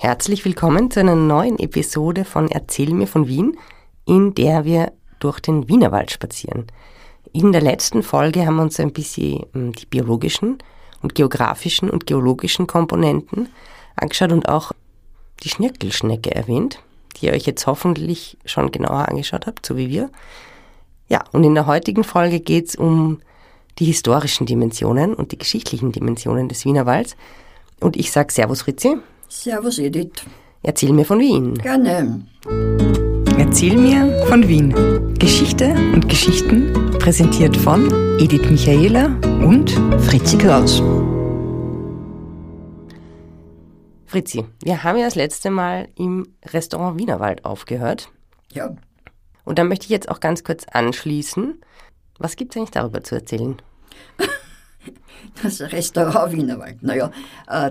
Herzlich willkommen zu einer neuen Episode von Erzähl mir von Wien, in der wir durch den Wienerwald spazieren. In der letzten Folge haben wir uns ein bisschen hm, die biologischen und geografischen und geologischen Komponenten angeschaut und auch die Schnirkelschnecke erwähnt, die ihr euch jetzt hoffentlich schon genauer angeschaut habt, so wie wir. Ja, und in der heutigen Folge geht es um die historischen Dimensionen und die geschichtlichen Dimensionen des Wienerwalds. Und ich sage Servus Fritzi. Servus Edith. Erzähl mir von Wien. Gerne. Erzähl mir von Wien. Geschichte und Geschichten präsentiert von Edith Michaela und Fritzi Kraus. Fritzi, wir haben ja das letzte Mal im Restaurant Wienerwald aufgehört. Ja. Und da möchte ich jetzt auch ganz kurz anschließen. Was gibt es eigentlich darüber zu erzählen? Das Restaurant Wienerwald. Naja, äh,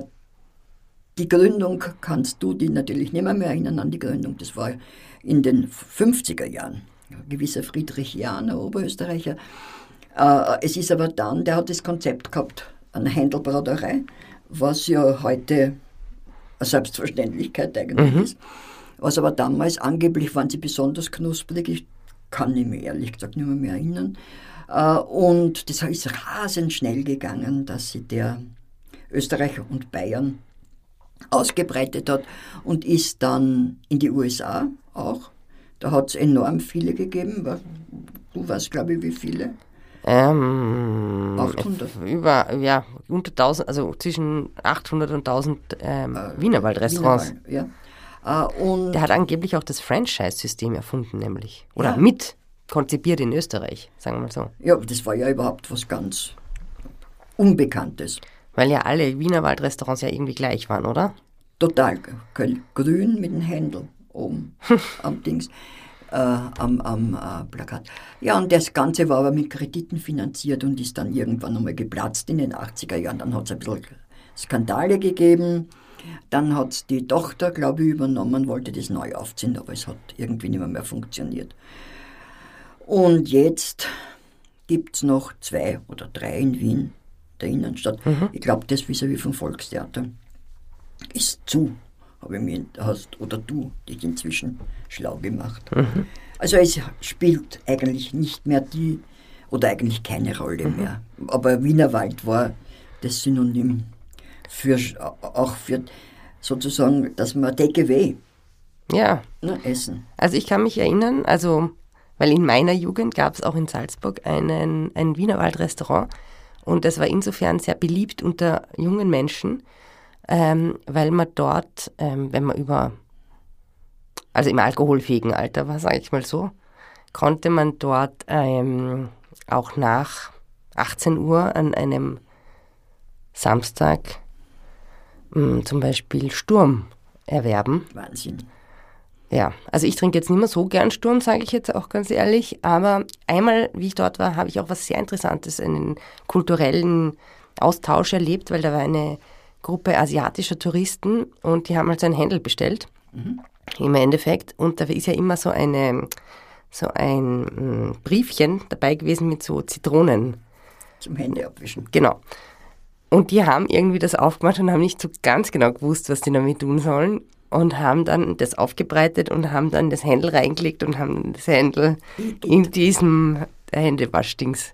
die Gründung kannst du dich natürlich nicht mehr, erinnern an die Gründung. Das war in den 50er Jahren. Ein gewisser Friedrich Jahn, Oberösterreicher. Äh, es ist aber dann, der hat das Konzept gehabt, eine Händelbraterei, was ja heute eine Selbstverständlichkeit eigentlich mhm. ist. Was aber damals angeblich waren sie besonders knusprig. Ich kann mich mehr, ehrlich gesagt nicht mehr, mehr erinnern. Äh, und das ist rasend schnell gegangen, dass sie der Österreich und Bayern ausgebreitet hat und ist dann in die USA auch. Da hat es enorm viele gegeben. Du weißt, glaube ich, wie viele? Ähm, 800. Über, ja, unter 1000, also zwischen 800 und 1000 ähm, äh, Wienerwald-Restaurants. Wienerwald, ja. Äh, und Der hat angeblich auch das Franchise-System erfunden, nämlich. Oder ja. mit konzipiert in Österreich, sagen wir mal so. Ja, das war ja überhaupt was ganz Unbekanntes. Weil ja alle Wienerwald-Restaurants ja irgendwie gleich waren, oder? Total. Grün mit dem Händel oben am Dings, äh, am, am äh, Plakat. Ja, und das Ganze war aber mit Krediten finanziert und ist dann irgendwann einmal geplatzt in den 80er Jahren. Dann hat es ein bisschen Skandale gegeben. Dann hat es die Tochter, glaube ich, übernommen, wollte das neu aufziehen, aber es hat irgendwie nicht mehr, mehr funktioniert. Und jetzt gibt es noch zwei oder drei in Wien, der Innenstadt. Mhm. Ich glaube, das vis-à-vis vom Volkstheater ist zu, habe ich mir, hast, oder du dich inzwischen schlau gemacht. Mhm. Also es spielt eigentlich nicht mehr die, oder eigentlich keine Rolle mhm. mehr. Aber Wienerwald war das Synonym für, auch für sozusagen, dass man take away ja. Ne, essen. Also ich kann mich erinnern, also weil in meiner Jugend gab es auch in Salzburg einen, ein Wienerwald-Restaurant und das war insofern sehr beliebt unter jungen Menschen, ähm, weil man dort, ähm, wenn man über, also im alkoholfähigen Alter war, sage ich mal so, konnte man dort ähm, auch nach 18 Uhr an einem Samstag mh, zum Beispiel Sturm erwerben. Wahnsinn. Ja, also ich trinke jetzt nicht mehr so gern Sturm, sage ich jetzt auch ganz ehrlich. Aber einmal, wie ich dort war, habe ich auch was sehr Interessantes, einen kulturellen Austausch erlebt, weil da war eine Gruppe asiatischer Touristen und die haben halt so ein Händel bestellt. Mhm. Im Endeffekt. Und da ist ja immer so eine so ein mm, Briefchen dabei gewesen mit so Zitronen. Zum Hände abwischen. Genau. Und die haben irgendwie das aufgemacht und haben nicht so ganz genau gewusst, was die damit tun sollen und haben dann das aufgebreitet und haben dann das Händel reingelegt und haben das Händel in diesem Händewaschdings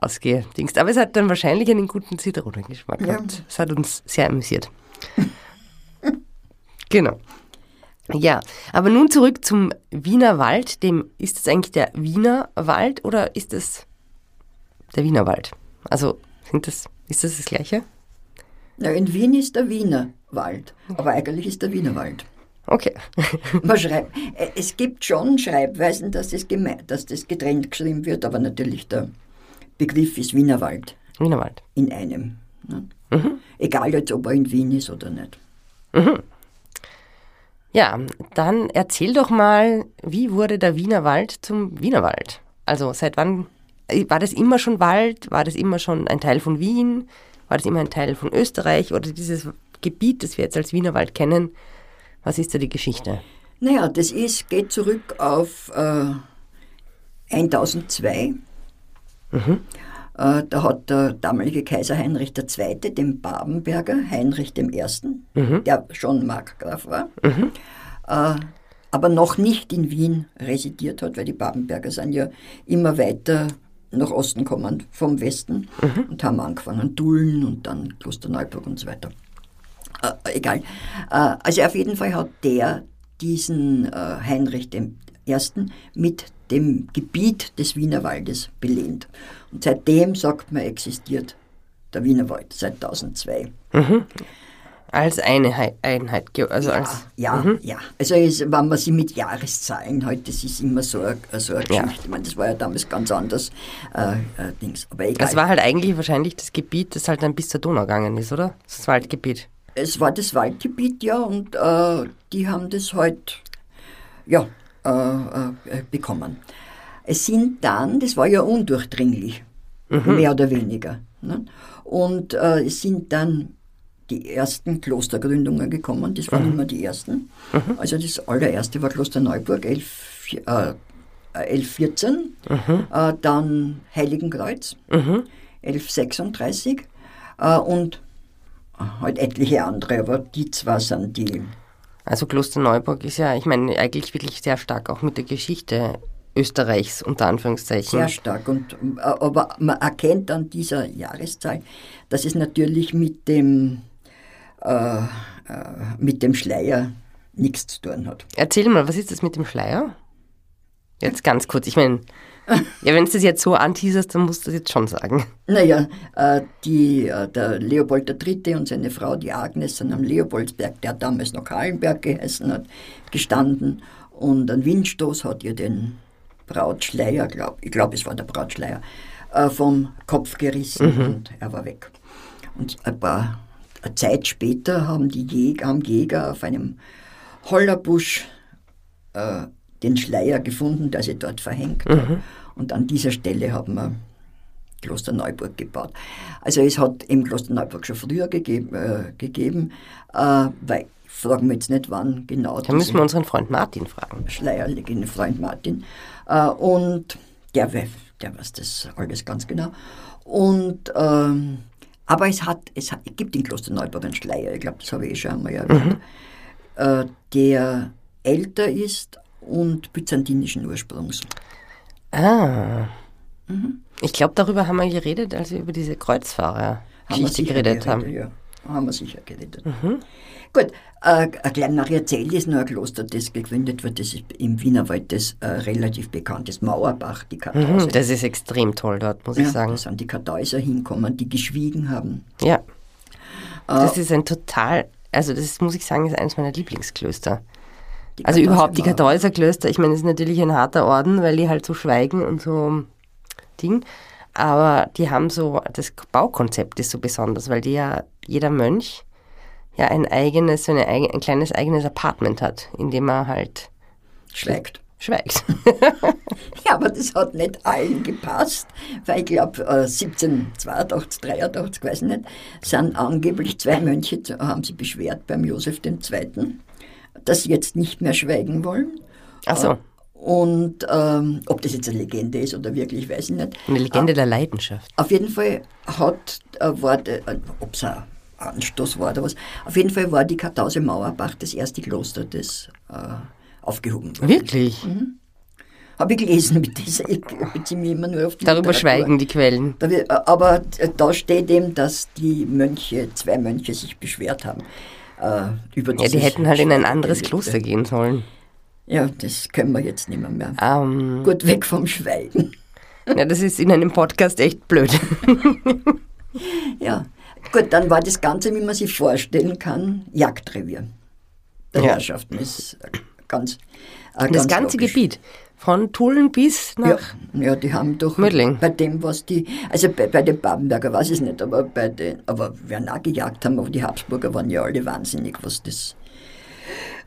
ausgedingst. Aber es hat dann wahrscheinlich einen guten Zitronengeschmack ja. gehabt. Es hat uns sehr amüsiert. genau. Ja, aber nun zurück zum Wiener Wald. Dem, ist es eigentlich der Wiener Wald oder ist es der Wiener Wald? Also sind das, ist das das Gleiche? Ja, in Wien ist der Wiener Wald, aber eigentlich ist der Wiener Wald. Okay. Man schreibt, äh, es gibt schon Schreibweisen, dass das, dass das getrennt geschrieben wird, aber natürlich der Begriff ist Wienerwald. Wienerwald. In einem. Ne? Mhm. Egal jetzt, ob er in Wien ist oder nicht. Mhm. Ja, dann erzähl doch mal, wie wurde der Wienerwald zum Wienerwald? Also seit wann war das immer schon Wald? War das immer schon ein Teil von Wien? War das immer ein Teil von Österreich oder dieses Gebiet, das wir jetzt als Wienerwald kennen? Was ist da die Geschichte? Naja, das ist, geht zurück auf äh, 1002. Mhm. Äh, da hat der damalige Kaiser Heinrich II. den Babenberger Heinrich I., mhm. der schon Markgraf war, mhm. äh, aber noch nicht in Wien residiert hat, weil die Babenberger sind ja immer weiter nach Osten kommen vom Westen mhm. und haben angefangen Dullen und dann Klosterneuburg und so weiter. Äh, egal. Äh, also auf jeden Fall hat der diesen äh, Heinrich I. mit dem Gebiet des Wienerwaldes belehnt. Und seitdem, sagt man, existiert der Wienerwald, seit 1002. Mhm. Als eine Einheit, also ja, als. Ja, mhm. ja. Also es, wenn man sie mit Jahreszahlen halt, das ist immer so, eine, so eine Geschichte. Ja. Ich meine, das war ja damals ganz anders. Äh, äh, Dings. Aber egal. Das war halt eigentlich wahrscheinlich das Gebiet, das halt dann bis zur Donau gegangen ist, oder? Das Waldgebiet. Es war das Waldgebiet, ja, und äh, die haben das halt, ja, äh, äh, bekommen. Es sind dann, das war ja undurchdringlich, mhm. mehr oder weniger. Ne? Und äh, es sind dann die ersten Klostergründungen gekommen, das waren mhm. immer die ersten. Mhm. Also das allererste war Kloster Neuburg, 11, äh, 1114, mhm. äh, dann Heiligenkreuz, 1136 mhm. äh, und halt etliche andere, aber die zwei sind die. Also Kloster Neuburg ist ja, ich meine, eigentlich wirklich sehr stark auch mit der Geschichte Österreichs unter Anführungszeichen. Sehr stark. Und, äh, aber man erkennt an dieser Jahreszahl, dass es natürlich mit dem äh, äh, mit dem Schleier nichts zu tun hat. Erzähl mal, was ist das mit dem Schleier? Jetzt ganz kurz, ich meine, ja, wenn du das jetzt so anteaserst, dann musst du das jetzt schon sagen. Naja, äh, die, äh, der Leopold III. und seine Frau, die Agnes, sind am Leopoldsberg, der damals noch Kahlenberg geheißen hat, gestanden und ein Windstoß hat ihr den Brautschleier, glaub, ich glaube, es war der Brautschleier, äh, vom Kopf gerissen mhm. und er war weg. Und ein paar eine Zeit später haben die Jäger, haben Jäger auf einem Hollerbusch äh, den Schleier gefunden, der sie dort verhängt mhm. hat. Und an dieser Stelle haben wir Kloster Neuburg gebaut. Also es hat im Kloster Neuburg schon früher gegeben, äh, gegeben äh, weil fragen wir jetzt nicht, wann genau. Da müssen wir unseren Freund Martin fragen. Schleierlegende Freund Martin. Äh, und der, der weiß das alles ganz genau. Und ähm, aber es, hat, es, hat, es gibt in Klosterneuburg einen Schleier, ich glaube, das habe ich eh schon einmal erwähnt, mhm. äh, der älter ist und byzantinischen Ursprungs. Ah. Mhm. Ich glaube, darüber haben wir geredet, als wir über diese Kreuzfahrer Geschichte geredet, geredet haben. Ja haben wir sicher geredet. Mhm. Gut, äh, klein nachher erzählt ist nur ein Kloster, das gegründet wird, das ist im Wienerwald das äh, relativ bekannt ist, Mauerbach, die Kartäuser. Mhm, das ist extrem toll dort, muss ja, ich sagen. Da sind die Kartäuser hinkommen, die geschwiegen haben. Ja, äh, das ist ein total, also das muss ich sagen, ist eines meiner Lieblingsklöster. Also überhaupt die Kartäuserklöster, ich meine, das ist natürlich ein harter Orden, weil die halt so schweigen und so Ding. Aber die haben so, das Baukonzept ist so besonders, weil die ja, jeder Mönch ja ein eigenes, so eine, ein kleines eigenes Apartment hat, in dem er halt schweigt. Schweigt. ja, aber das hat nicht allen gepasst, weil ich glaube, 1782, 83, weiß ich nicht, sind angeblich zwei Mönche, haben sie beschwert beim Josef II., dass sie jetzt nicht mehr schweigen wollen. Ach so. Und ähm, ob das jetzt eine Legende ist oder wirklich, weiß ich nicht. Eine Legende äh, der Leidenschaft. Auf jeden Fall hat, äh, war, äh, ob es ein Anstoß war oder was, auf jeden Fall war die Kartause Mauerbach das erste Kloster, das äh, aufgehoben wurde. Wirklich? Mhm. Habe ich gelesen mit dieser, ich beziehe mich immer nur auf die Darüber schweigen die Quellen. Äh, aber da steht eben, dass die Mönche, zwei Mönche sich beschwert haben. Äh, über ja, die hätten halt in ein anderes Kloster gehen sollen. Ja, das können wir jetzt nicht mehr. mehr. Um, Gut, weg vom Schweigen. Ja, das ist in einem Podcast echt blöd. ja, gut, dann war das Ganze, wie man sich vorstellen kann, Jagdrevier. Der ja. Herrschaften ist ganz. Äh, das ganz ganze logisch. Gebiet. Von Tulln bis nach. Ja, ja die haben doch. Mödling. Bei dem, was die. Also bei, bei den Babenberger weiß ich es nicht, aber bei den. Aber wer auch gejagt haben, aber die Habsburger waren ja alle wahnsinnig, was das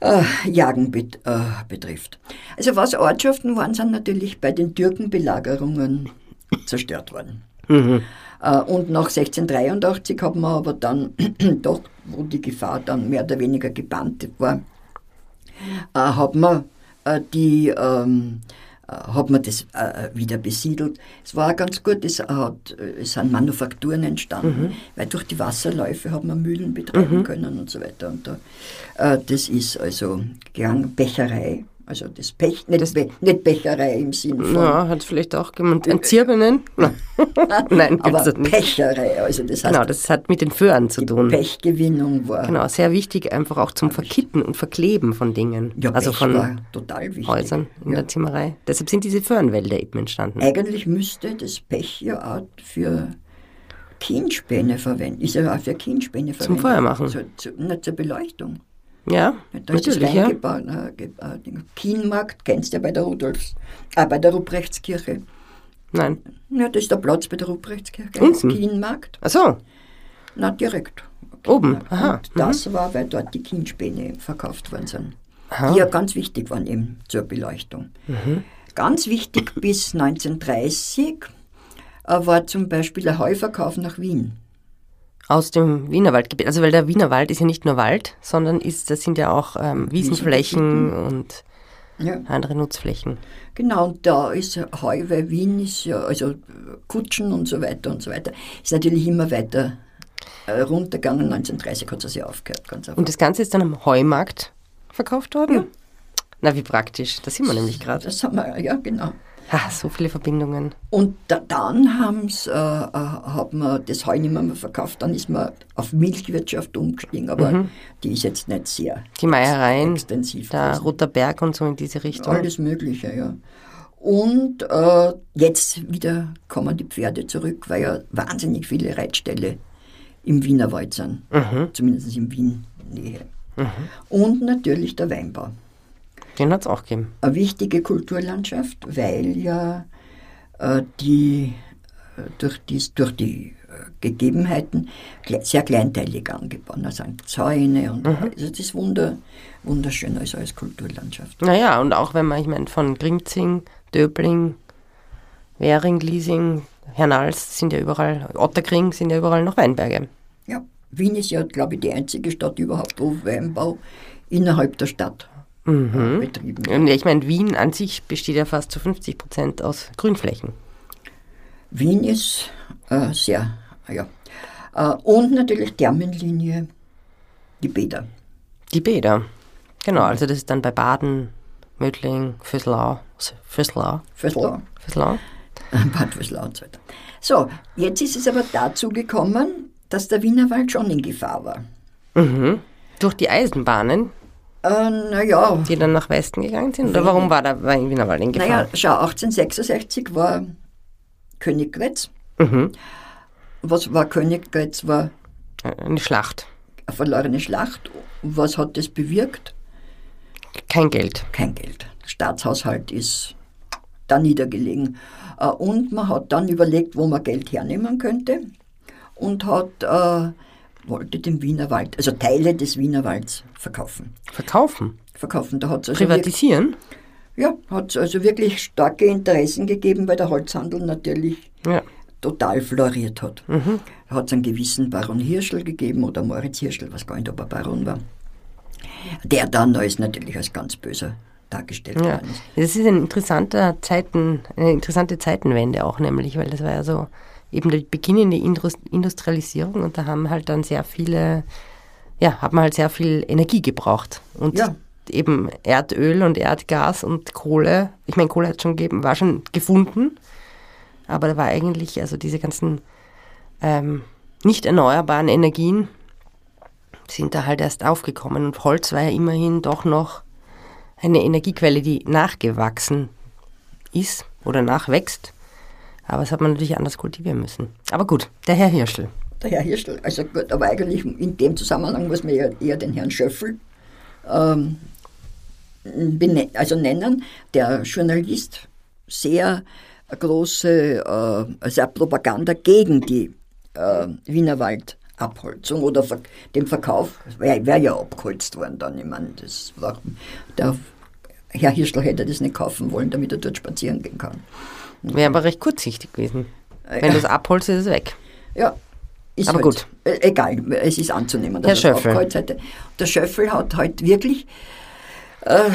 äh, Jagen bet, äh, betrifft. Also was Ortschaften waren, sind natürlich bei den Türkenbelagerungen zerstört worden. Mhm. Äh, und nach 1683 hat man aber dann doch, wo die Gefahr dann mehr oder weniger gebannt war, äh, hat man die ähm, äh, hat man das äh, wieder besiedelt. Es war ganz gut, es, hat, äh, es sind Manufakturen entstanden, Mhm. weil durch die Wasserläufe hat man Mühlen betreiben können und so weiter. Und da, äh, das ist also gegangen, Becherei, also das Pech, nicht, Be nicht Becherei im Sinn von, Ja, hat vielleicht auch jemand ein Zirbenen? Nein, aber das nicht. Pecherei, also das heißt, Genau, das hat mit den Föhren zu tun. Pechgewinnung war, Genau, sehr wichtig einfach auch zum Verkitten und Verkleben von Dingen. ja, also Pech von war total wichtig. Häusern in ja. der Zimmerei. Deshalb sind diese Föhrenwälder eben entstanden. Eigentlich müsste das Pech ja auch für Kindspäne verwenden. Ist ja auch für Kindspäne verwendet. Feuermachen. Zu, zu, nicht zur Beleuchtung. Ja, natürlich, ja. reingebaut. Äh. Kienmarkt kennst du ja bei der Rudolfs, äh, bei der Ruprechtskirche. Nein. Ja, das ist der Platz bei der Ruprechtskirche. Unten? Kienmarkt. Ach so, Na, direkt. Oben, Kienmarkt. aha, Und das war, weil dort die Kindspäne verkauft worden sind. Aha. Die ja ganz wichtig waren eben zur Beleuchtung. Ganz wichtig bis 1930 äh, war zum Beispiel der Heuverkauf nach Wien. Aus dem Wienerwaldgebiet. Also weil der Wienerwald ist ja nicht nur Wald, sondern ist, das sind ja auch ähm, Wiesenflächen und Ja. andere Nutzflächen. Genau, und da ist Heu, weil Wien ist ja, also Kutschen und so weiter und so weiter, ist natürlich immer weiter äh, runtergegangen. 1930 hat es ja aufgehört, ganz einfach. Und das Ganze ist dann am Heumarkt verkauft worden? Na, wie praktisch. Da sind wir nämlich gerade. Das haben wir, ja, genau. Ah, so viele Verbindungen. Und da, dann haben's, äh, äh, hat man das Heu nicht mehr, verkauft, dann ist man auf Milchwirtschaft umgestiegen, aber die ist jetzt nicht sehr Die Meiereien, extensiv. der gewesen. Roter Berg und so in diese Richtung. Alles Mögliche, ja. Und äh, jetzt wieder kommen die Pferde zurück, weil ja wahnsinnig viele Reitställe im Wienerwald sind, zumindest in Wien-Nähe. Und natürlich der Weinbau. Den hat es auch gegeben. Eine wichtige Kulturlandschaft, weil ja äh, die äh, durch, dies, durch die äh, Gegebenheiten sehr kleinteilig angebaut sind. Zäune und also das ist wunder, wunderschön also als Kulturlandschaft. Naja, und auch wenn man, ich meine, von Grimzing, Döbling, Währing, Liesing, Hernals sind ja überall, Otterkring sind ja überall noch Weinberge. Ja, Wien ist ja, glaube ich, die einzige Stadt überhaupt, wo Weinbau innerhalb der Stadt äh, betrieben wird. Ich meine, Wien an sich besteht ja fast zu 50 Prozent aus Grünflächen. Wien ist äh, sehr, ja. Äh, und natürlich Thermenlinie, die Bäder. Die Bäder. Genau, also das ist dann bei Baden, Mödling, Füsselau, Füsselau, Föslau, Füsselau. Bad Füslau und so weiter. So, jetzt ist es aber dazu gekommen, dass der Wienerwald schon in Gefahr war. Mhm. Durch die Eisenbahnen, Äh, naja, die dann nach Westen gegangen sind? Oder warum war der Wienerwald in Gefahr? naja, schau, 1866 war Königgrätz. Mhm. Was war Königgrätz? War Eine Schlacht. eine verlorene Schlacht. Was hat das bewirkt? Kein Geld. Kein Geld. Der Staatshaushalt ist da niedergelegen. Äh, Und man hat dann überlegt, wo man Geld hernehmen könnte und hat, äh, wollte den Wienerwald, also Teile des Wienerwalds verkaufen. Verkaufen. Verkaufen. Da hat es also, wirklich, Privatisieren. ja, hat's also wirklich starke Interessen gegeben, weil der Holzhandel natürlich Ja. total floriert hat. Da hat es einen gewissen Baron Hirschl gegeben oder Moritz Hirschl, was gar nicht, ob er Baron war, der dann als natürlich als ganz böser dargestellt Ja, worden ist. das ist ein interessanter Zeiten, eine interessante Zeitenwende auch nämlich, weil das war ja so eben die beginnende Indus- Industrialisierung und da haben halt dann sehr viele, ja, hat man halt sehr viel Energie gebraucht und Ja. eben Erdöl und Erdgas und Kohle, ich meine Kohle hat schon gegeben, war schon gefunden, aber da war eigentlich, also diese ganzen ähm, nicht erneuerbaren Energien sind da halt erst aufgekommen und Holz war ja immerhin doch noch eine Energiequelle, die nachgewachsen ist oder nachwächst. Aber das hat man natürlich anders kultivieren müssen. Aber gut, der Herr Hirschl. Der Herr Hirschl, also gut, aber eigentlich in dem Zusammenhang muss man ja eher den Herrn Schöffel ähm, also nennen, der Journalist sehr große äh, also Propaganda gegen die äh, Wienerwaldabholzung oder ver den Verkauf, wäre wär ja abgeholzt worden dann, ich meine, das war, der Herr Hirschl hätte das nicht kaufen wollen, damit er dort spazieren gehen kann. Wäre aber recht kurzsichtig gewesen. Wenn du es abholst, ist es weg. Ja, ist Aber halt, gut. äh, Egal, es ist anzunehmen, Herr dass er es Schöffel. hätte. Der Schöffel hat halt wirklich äh,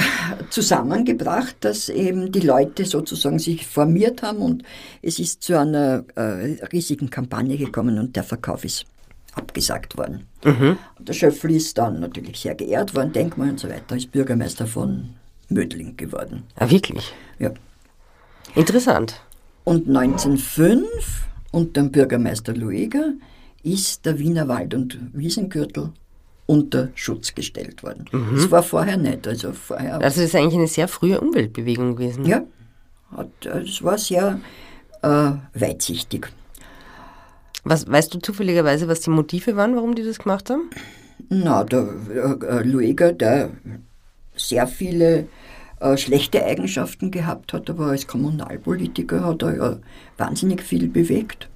zusammengebracht, dass eben die Leute sozusagen sich formiert haben und es ist zu einer äh, riesigen Kampagne gekommen und der Verkauf ist abgesagt worden. Mhm. Der Schöffel ist dann natürlich sehr geehrt worden, Denkmal und so weiter, ist Bürgermeister von Mödling geworden. Ah, wirklich? Ja. Interessant. Und 1905 unter dem Bürgermeister Lueger ist der Wiener Wald- und Wiesengürtel unter Schutz gestellt worden. Mhm. Das war vorher nicht. Also, vorher also das ist eigentlich eine sehr frühe Umweltbewegung gewesen. Ja, es war sehr äh, weitsichtig. Was, weißt du zufälligerweise, was die Motive waren, warum die das gemacht haben? Na, der äh, Lueger, der sehr viele äh, schlechte Eigenschaften gehabt hat, aber als Kommunalpolitiker hat er ja wahnsinnig viel bewegt.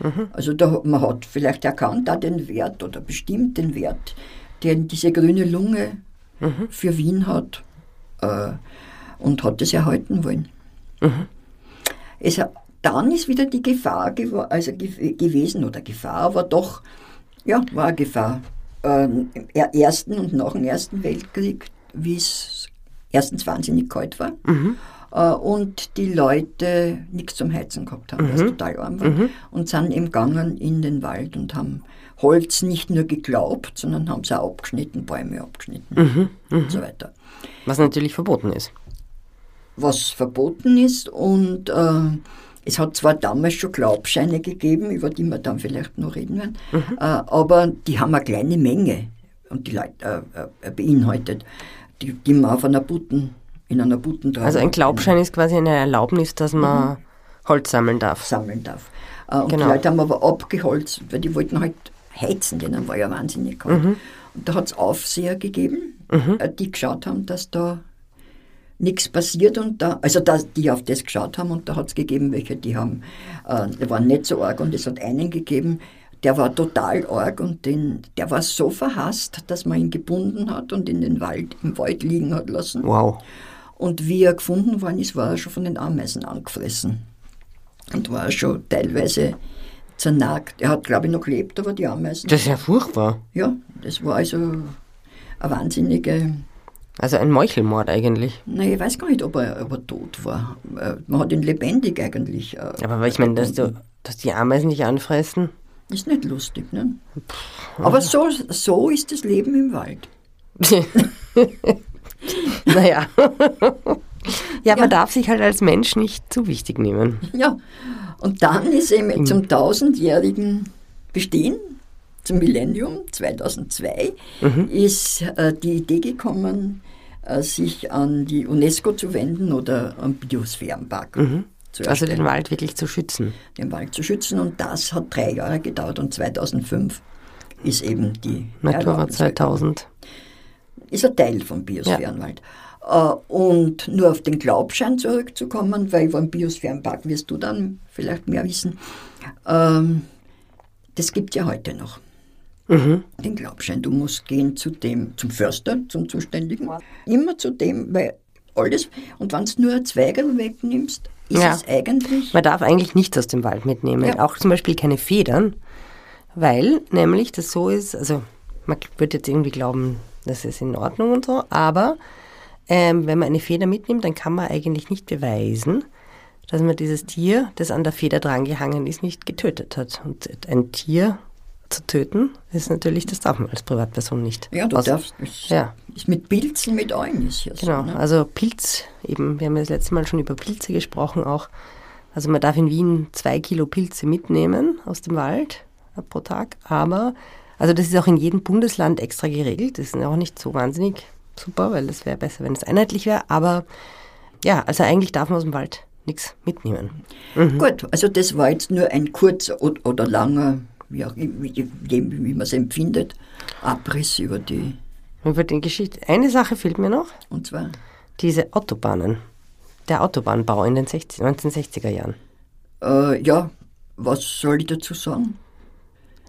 Mhm. Also da, man hat vielleicht erkannt auch den Wert oder bestimmt den Wert, den diese grüne Lunge mhm. für Wien hat äh, und hat es erhalten wollen. Mhm. Es, dann ist wieder die Gefahr also gewesen, oder Gefahr, aber doch, ja, war Gefahr. Ähm, Im Ersten und nach dem Ersten Weltkrieg, wie es erstens wahnsinnig kalt war. Mhm äh, und die Leute nichts zum Heizen gehabt haben, mhm. was total arm war. Mhm. Und sind eben gegangen in den Wald und haben Holz nicht nur geglaubt, sondern haben es auch abgeschnitten, Bäume abgeschnitten mhm. und mhm. so weiter. Was natürlich verboten ist. Was verboten ist und äh, es hat zwar damals schon Glaubscheine gegeben, über die wir dann vielleicht noch reden werden, mhm. äh, aber die haben eine kleine Menge und die Leute äh, äh beinhaltet, die, die man auf einer Buten in einer Buttentraube. Also ein Glaubschein ist quasi eine Erlaubnis, dass man mhm. Holz sammeln darf. Sammeln darf. Äh, und genau. die Leute haben aber abgeholzt, weil die wollten halt heizen, denen war ja wahnsinnig kalt. Mhm. Und da hat es Aufseher gegeben, mhm. Äh, die geschaut haben, dass da nichts passiert und da, also dass die auf das geschaut haben und da hat es gegeben, welche, die haben, äh, die waren nicht so arg und es hat einen gegeben, der war total arg und den, der war so verhasst, dass man ihn gebunden hat und in den Wald, im Wald liegen hat lassen. Wow. Und wie er gefunden worden ist, war er schon von den Ameisen angefressen. Und war schon teilweise zernagt. Er hat, glaube ich, noch gelebt, aber die Ameisen. Das ist ja furchtbar. Ja, das war also eine wahnsinnige. Also ein Meuchelmord eigentlich. Nein, ich weiß gar nicht, ob er, ob er tot war. Äh, man hat ihn lebendig eigentlich. Äh, aber ich meine, dass, dass die Ameisen nicht anfressen. Ist nicht lustig, ne? Aber so, so ist das Leben im Wald. naja. ja, man darf sich halt als Mensch nicht zu wichtig nehmen. Ja, und dann ist eben zum tausendjährigen Bestehen, zum Millennium 2002, mhm. ist äh, die Idee gekommen, äh, sich an die UNESCO zu wenden oder am Biosphärenpark. Mhm. Also den Wald wirklich zu schützen. Den Wald zu schützen und das hat drei Jahre gedauert und 2005 ist eben die Natura 2000 ist ein Teil vom Biosphärenwald. Ja. Äh, und nur auf den Glaubschein zurückzukommen, weil über den Biosphärenpark wirst du dann vielleicht mehr wissen. Ähm, das gibt es ja heute noch. Mhm. Den Glaubschein. Du musst gehen zu dem, zum Förster, zum Zuständigen. Immer zu dem, weil alles, und wenn du nur Zweige wegnimmst, ist ja. es eigentlich. Man darf eigentlich nichts aus dem Wald mitnehmen. Ja. Auch zum Beispiel keine Federn, weil nämlich das so ist, also man würde jetzt irgendwie glauben, das ist in Ordnung und so. Aber ähm, wenn man eine Feder mitnimmt, dann kann man eigentlich nicht beweisen, dass man dieses Tier, das an der Feder drangehangen ist, nicht getötet hat. Und ein Tier zu töten, ist natürlich, das darf man als Privatperson nicht. Ja, du also, darfst. Ist, ja. ist mit Pilzen, mit allen ist ja Genau, so, ne? also Pilz, eben, wir haben ja das letzte Mal schon über Pilze gesprochen auch. Also man darf in Wien zwei Kilo Pilze mitnehmen aus dem Wald äh, pro Tag, aber also das ist auch in jedem Bundesland extra geregelt. Das ist auch nicht so wahnsinnig super, weil es wäre besser, wenn es einheitlich wäre. Aber ja, also eigentlich darf man aus dem Wald nichts mitnehmen. Mhm. Gut, also das war jetzt nur ein kurzer oder langer, wie, auch, wie, wie man es empfindet, Abriss über die... Über die Geschichte. Eine Sache fehlt mir noch. Und zwar? Diese Autobahnen. Der Autobahnbau in den 60, 1960er Jahren. Äh, ja, was soll ich dazu sagen?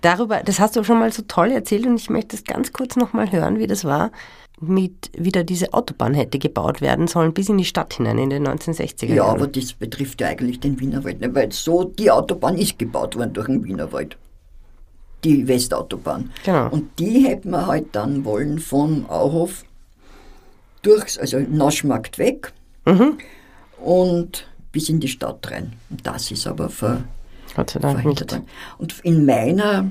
darüber, das hast du schon mal so toll erzählt und ich möchte es ganz kurz nochmal hören, wie das war, mit wieder diese Autobahn hätte gebaut werden sollen bis in die Stadt hinein in den 1960er Jahren. Ja, aber das betrifft ja eigentlich den Wienerwald nicht, weil so die Autobahn ist gebaut worden durch den Wienerwald. Die Westautobahn. Genau. Und die hätten wir halt dann wollen von Auhof durchs, also Naschmarkt weg Mhm. und bis in die Stadt rein. Und das ist aber ver, Gott sei Dank verhindert nicht. Und in meiner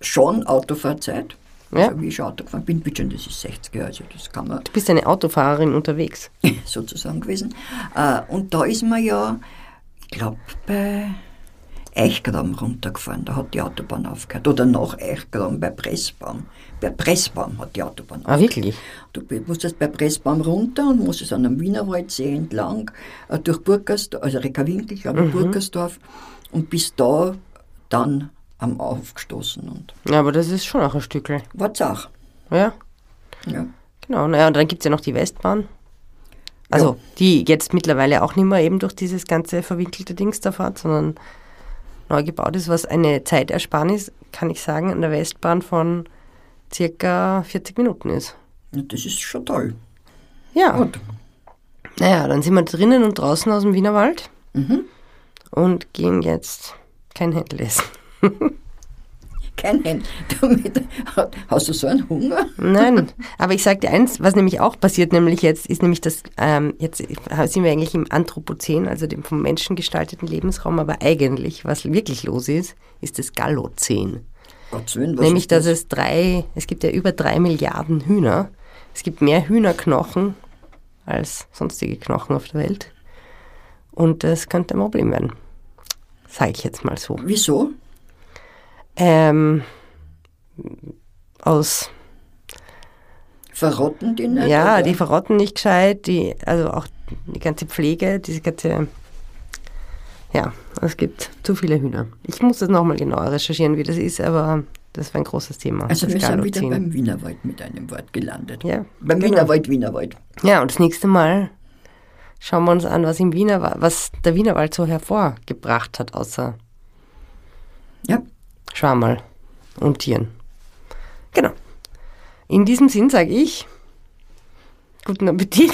schon Autofahrzeit, Ja. also wie ich Auto gefahren bin, bitte, das ist 60er, also das kann man Du bist eine Autofahrerin unterwegs. sozusagen gewesen. Äh, Und da ist man ja, ich glaube, bei Eichgraben runtergefahren. Da hat die Autobahn aufgehört. Oder nach Eichgraben bei Pressbaum. Bei Pressbaum hat die Autobahn Ah, wirklich? Du musstest bei Pressbaum runter und musstest an einem Wienerwaldsee entlang äh, durch Burgersdorf, also Reckerwinkel, glaube ich, Burgersdorf und bis da dann am aufgestoßen und Ja, aber das ist schon auch ein Stückel. war's auch. Ja, Ja. genau. Naja, und dann gibt es ja noch die Westbahn. Also, die jetzt mittlerweile auch nicht mehr eben durch dieses ganze verwinkelte Dings da fährt, sondern neu gebaut ist, was eine Zeitersparnis, kann ich sagen, an der Westbahn von circa 40 Minuten ist. Das ist schon toll. Ja. Gut. Naja, dann sind wir drinnen und draußen aus dem Wienerwald und gehen jetzt kein Händel essen. Kein Hemd. Damit hast du so einen Hunger? Nein, aber ich sage dir eins, was nämlich auch passiert, nämlich jetzt, ist nämlich das, ähm, jetzt sind wir eigentlich im Anthropozän, also dem vom Menschen gestalteten Lebensraum, aber eigentlich, was wirklich los ist, ist das Gallozän. Was nämlich, ist dass es drei, es gibt ja über drei Milliarden Hühner. Es gibt mehr Hühnerknochen als sonstige Knochen auf der Welt. Und das könnte ein Problem werden. Sage ich jetzt mal so. Wieso? Ähm, aus Verrotten die nicht? Ja, oder? die verrotten nicht gescheit, die, also auch die ganze Pflege, diese ganze, ja, es gibt zu viele Hühner. Ich muss das nochmal genauer recherchieren, wie das ist, aber das war ein großes Thema. Also wir sind wieder beim Wienerwald mit einem Wort gelandet. Ja, Beim genau. Wienerwald, Wienerwald. Ja, und das nächste Mal schauen wir uns an, was im Wiener, was der Wienerwald so hervorgebracht hat, außer Ja, Schwammerl und Tieren. Genau. In diesem Sinn sage ich, guten Appetit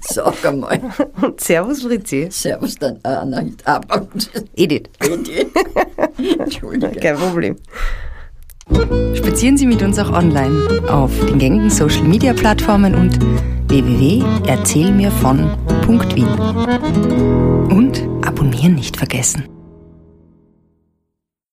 sag einmal. und Servus Fritzi. Servus dann. Ah, nein, aber. Edith. Entschuldige. Kein Problem. Spazieren Sie mit uns auch online auf den gängigen Social Media Plattformen und www.erzählmirvon.wien. Und abonnieren nicht vergessen.